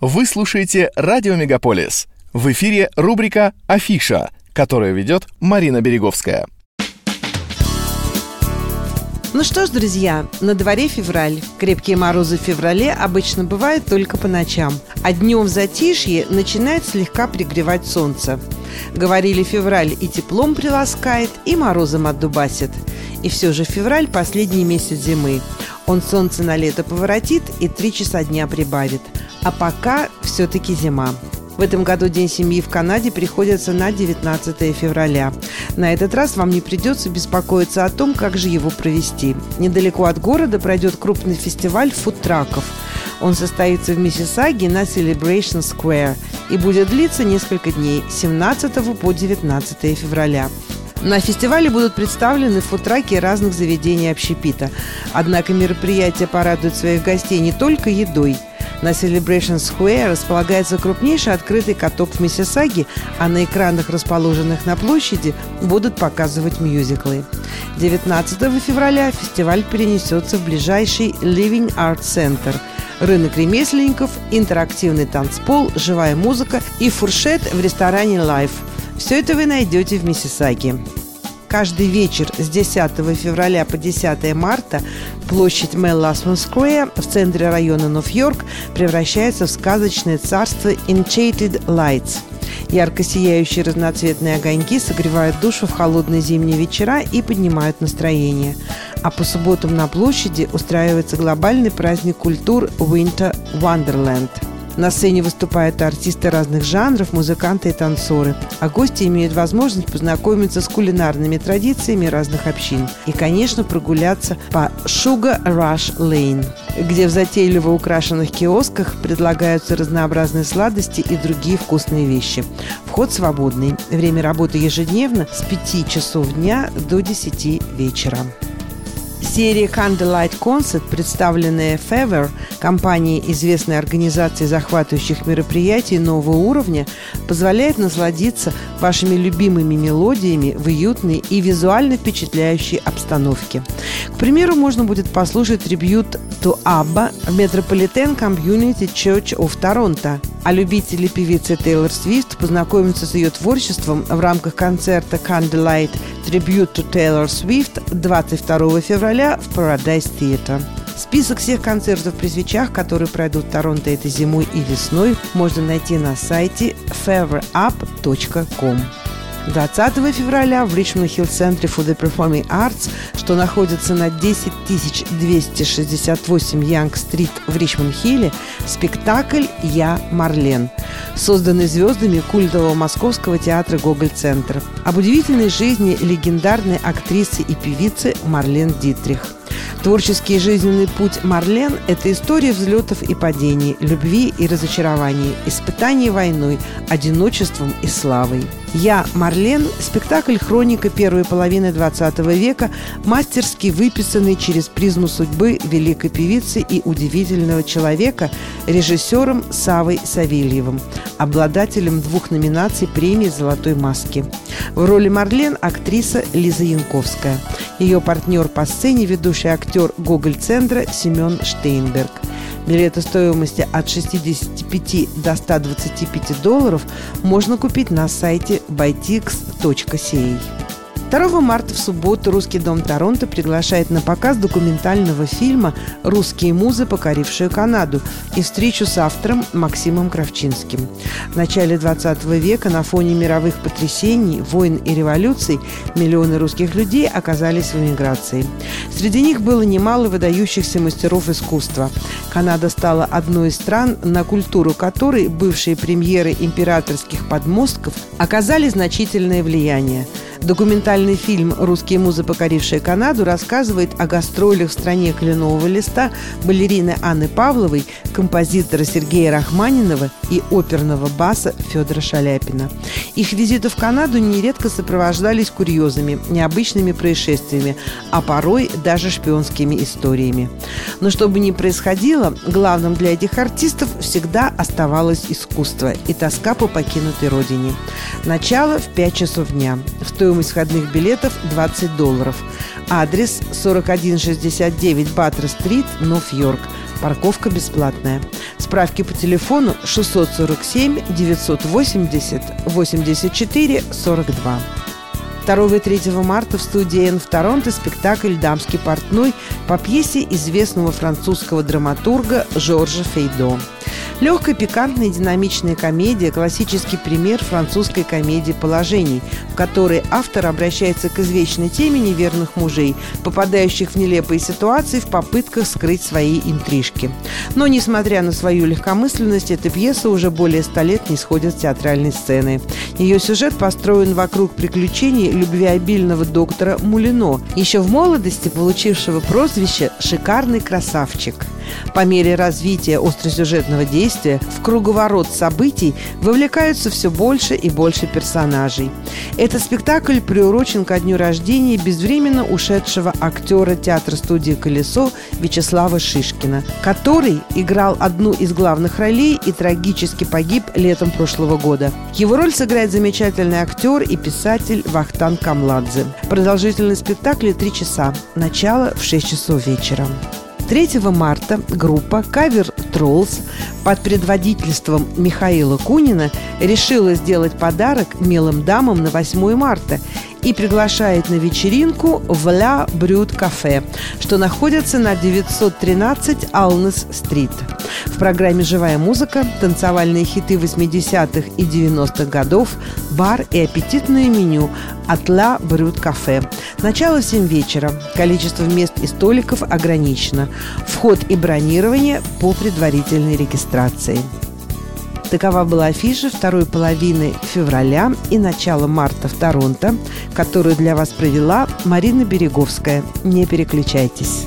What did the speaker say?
Вы слушаете «Радио Мегаполис». В эфире рубрика «Афиша», которую ведет Марина Береговская. Ну что ж, друзья, на дворе февраль. Крепкие морозы в феврале обычно бывают только по ночам, а днем в затишье начинает слегка пригревать солнце. Говорили, февраль и теплом приласкает, и морозом отдубасит. И все же февраль – последний месяц зимы. Он солнце на лето поворотит и три часа дня прибавит. А пока все-таки зима. В этом году День семьи в Канаде приходится на 19 февраля. На этот раз вам не придется беспокоиться о том, как же его провести. Недалеко от города пройдет крупный фестиваль фудтраков. Он состоится в Миссисаге на Celebration Square и будет длиться несколько дней с 17 по 19 февраля. На фестивале будут представлены фудтраки разных заведений общепита. Однако мероприятие порадует своих гостей не только едой – на Celebration Square располагается крупнейший открытый каток в Миссисаге, а на экранах, расположенных на площади, будут показывать мюзиклы. 19 февраля фестиваль перенесется в ближайший Living Art Center – рынок ремесленников, интерактивный танцпол, живая музыка и фуршет в ресторане Life. Все это вы найдете в Миссисаге. Каждый вечер с 10 февраля по 10 марта площадь Мелласмон Сквер в центре района Нов-Йорк превращается в сказочное царство Enchanted Lights – Ярко сияющие разноцветные огоньки согревают душу в холодные зимние вечера и поднимают настроение. А по субботам на площади устраивается глобальный праздник культур Winter Wonderland – на сцене выступают артисты разных жанров, музыканты и танцоры. А гости имеют возможность познакомиться с кулинарными традициями разных общин. И, конечно, прогуляться по Sugar Rush Lane, где в затейливо украшенных киосках предлагаются разнообразные сладости и другие вкусные вещи. Вход свободный. Время работы ежедневно с 5 часов дня до 10 вечера. Серия Candlelight Concert, представленная Fever, компанией известной организации захватывающих мероприятий нового уровня, позволяет насладиться вашими любимыми мелодиями в уютной и визуально впечатляющей обстановке. К примеру, можно будет послушать трибют to ABBA в Metropolitan Community Church of Toronto, а любители певицы Тейлор Свифт познакомятся с ее творчеством в рамках концерта Candlelight Tribute to Taylor Swift 22 февраля в Paradise Theatre. Список всех концертов при свечах, которые пройдут в Торонто этой зимой и весной, можно найти на сайте favorup.com. 20 февраля в Center for the Performing Arts, что находится на 10 268 Янг-стрит в Ричмонд-Хилле, спектакль «Я Марлен», созданный звездами культового московского театра «Гоголь-центр». Об удивительной жизни легендарной актрисы и певицы Марлен Дитрих – Творческий жизненный путь Марлен – это история взлетов и падений, любви и разочарований, испытаний войной, одиночеством и славой. «Я, Марлен» – спектакль хроника первой половины XX века, мастерски выписанный через призму судьбы великой певицы и удивительного человека, режиссером Савой Савельевым, обладателем двух номинаций премии «Золотой маски». В роли Марлен актриса Лиза Янковская. Ее партнер по сцене – ведущий актер Гоголь-центра Семен Штейнберг. Билеты стоимости от 65 до 125 долларов можно купить на сайте bytix.ca. 2 марта в субботу Русский дом Торонто приглашает на показ документального фильма «Русские музы, покорившие Канаду» и встречу с автором Максимом Кравчинским. В начале 20 века на фоне мировых потрясений, войн и революций миллионы русских людей оказались в эмиграции. Среди них было немало выдающихся мастеров искусства. Канада стала одной из стран, на культуру которой бывшие премьеры императорских подмостков оказали значительное влияние – Документальный фильм «Русские музы, покорившие Канаду» рассказывает о гастролях в стране кленового листа балерины Анны Павловой, композитора Сергея Рахманинова и оперного баса Федора Шаляпина. Их визиты в Канаду нередко сопровождались курьезами, необычными происшествиями, а порой даже шпионскими историями. Но что бы ни происходило, главным для этих артистов всегда оставалось искусство и тоска по покинутой родине. Начало в 5 часов дня. В той Стоимость входных билетов 20 долларов. Адрес 4169 Баттер-стрит, Нов-Йорк. Парковка бесплатная. Справки по телефону 647 980 84 42. 2 и 3 марта в студии Н в Торонто спектакль «Дамский портной» по пьесе известного французского драматурга Жоржа Фейдо. Легкая, пикантная динамичная комедия – классический пример французской комедии положений, в которой автор обращается к извечной теме неверных мужей, попадающих в нелепые ситуации в попытках скрыть свои интрижки. Но, несмотря на свою легкомысленность, эта пьеса уже более ста лет не сходит с театральной сцены. Ее сюжет построен вокруг приключений любвеобильного доктора Мулино, еще в молодости получившего прозвище «Шикарный красавчик». По мере развития остросюжетного действия в круговорот событий вовлекаются все больше и больше персонажей. Этот спектакль приурочен ко дню рождения безвременно ушедшего актера театра-студии «Колесо» Вячеслава Шишкина, который играл одну из главных ролей и трагически погиб летом прошлого года. Его роль сыграет замечательный актер и писатель Вахтан Камладзе. Продолжительность спектакля – три часа. Начало в 6 часов вечера. 3 марта группа Cover Trolls под предводительством Михаила Кунина решила сделать подарок милым дамам на 8 марта и приглашает на вечеринку в Ля Брюд Кафе, что находится на 913 Алнес-стрит. В программе «Живая музыка», танцевальные хиты 80-х и 90-х годов, бар и аппетитное меню от Ла Брюд Кафе. Начало в 7 вечера. Количество мест и столиков ограничено. Вход и бронирование по предварительной регистрации. Такова была афиша второй половины февраля и начала марта в Торонто, которую для вас провела Марина Береговская. Не переключайтесь.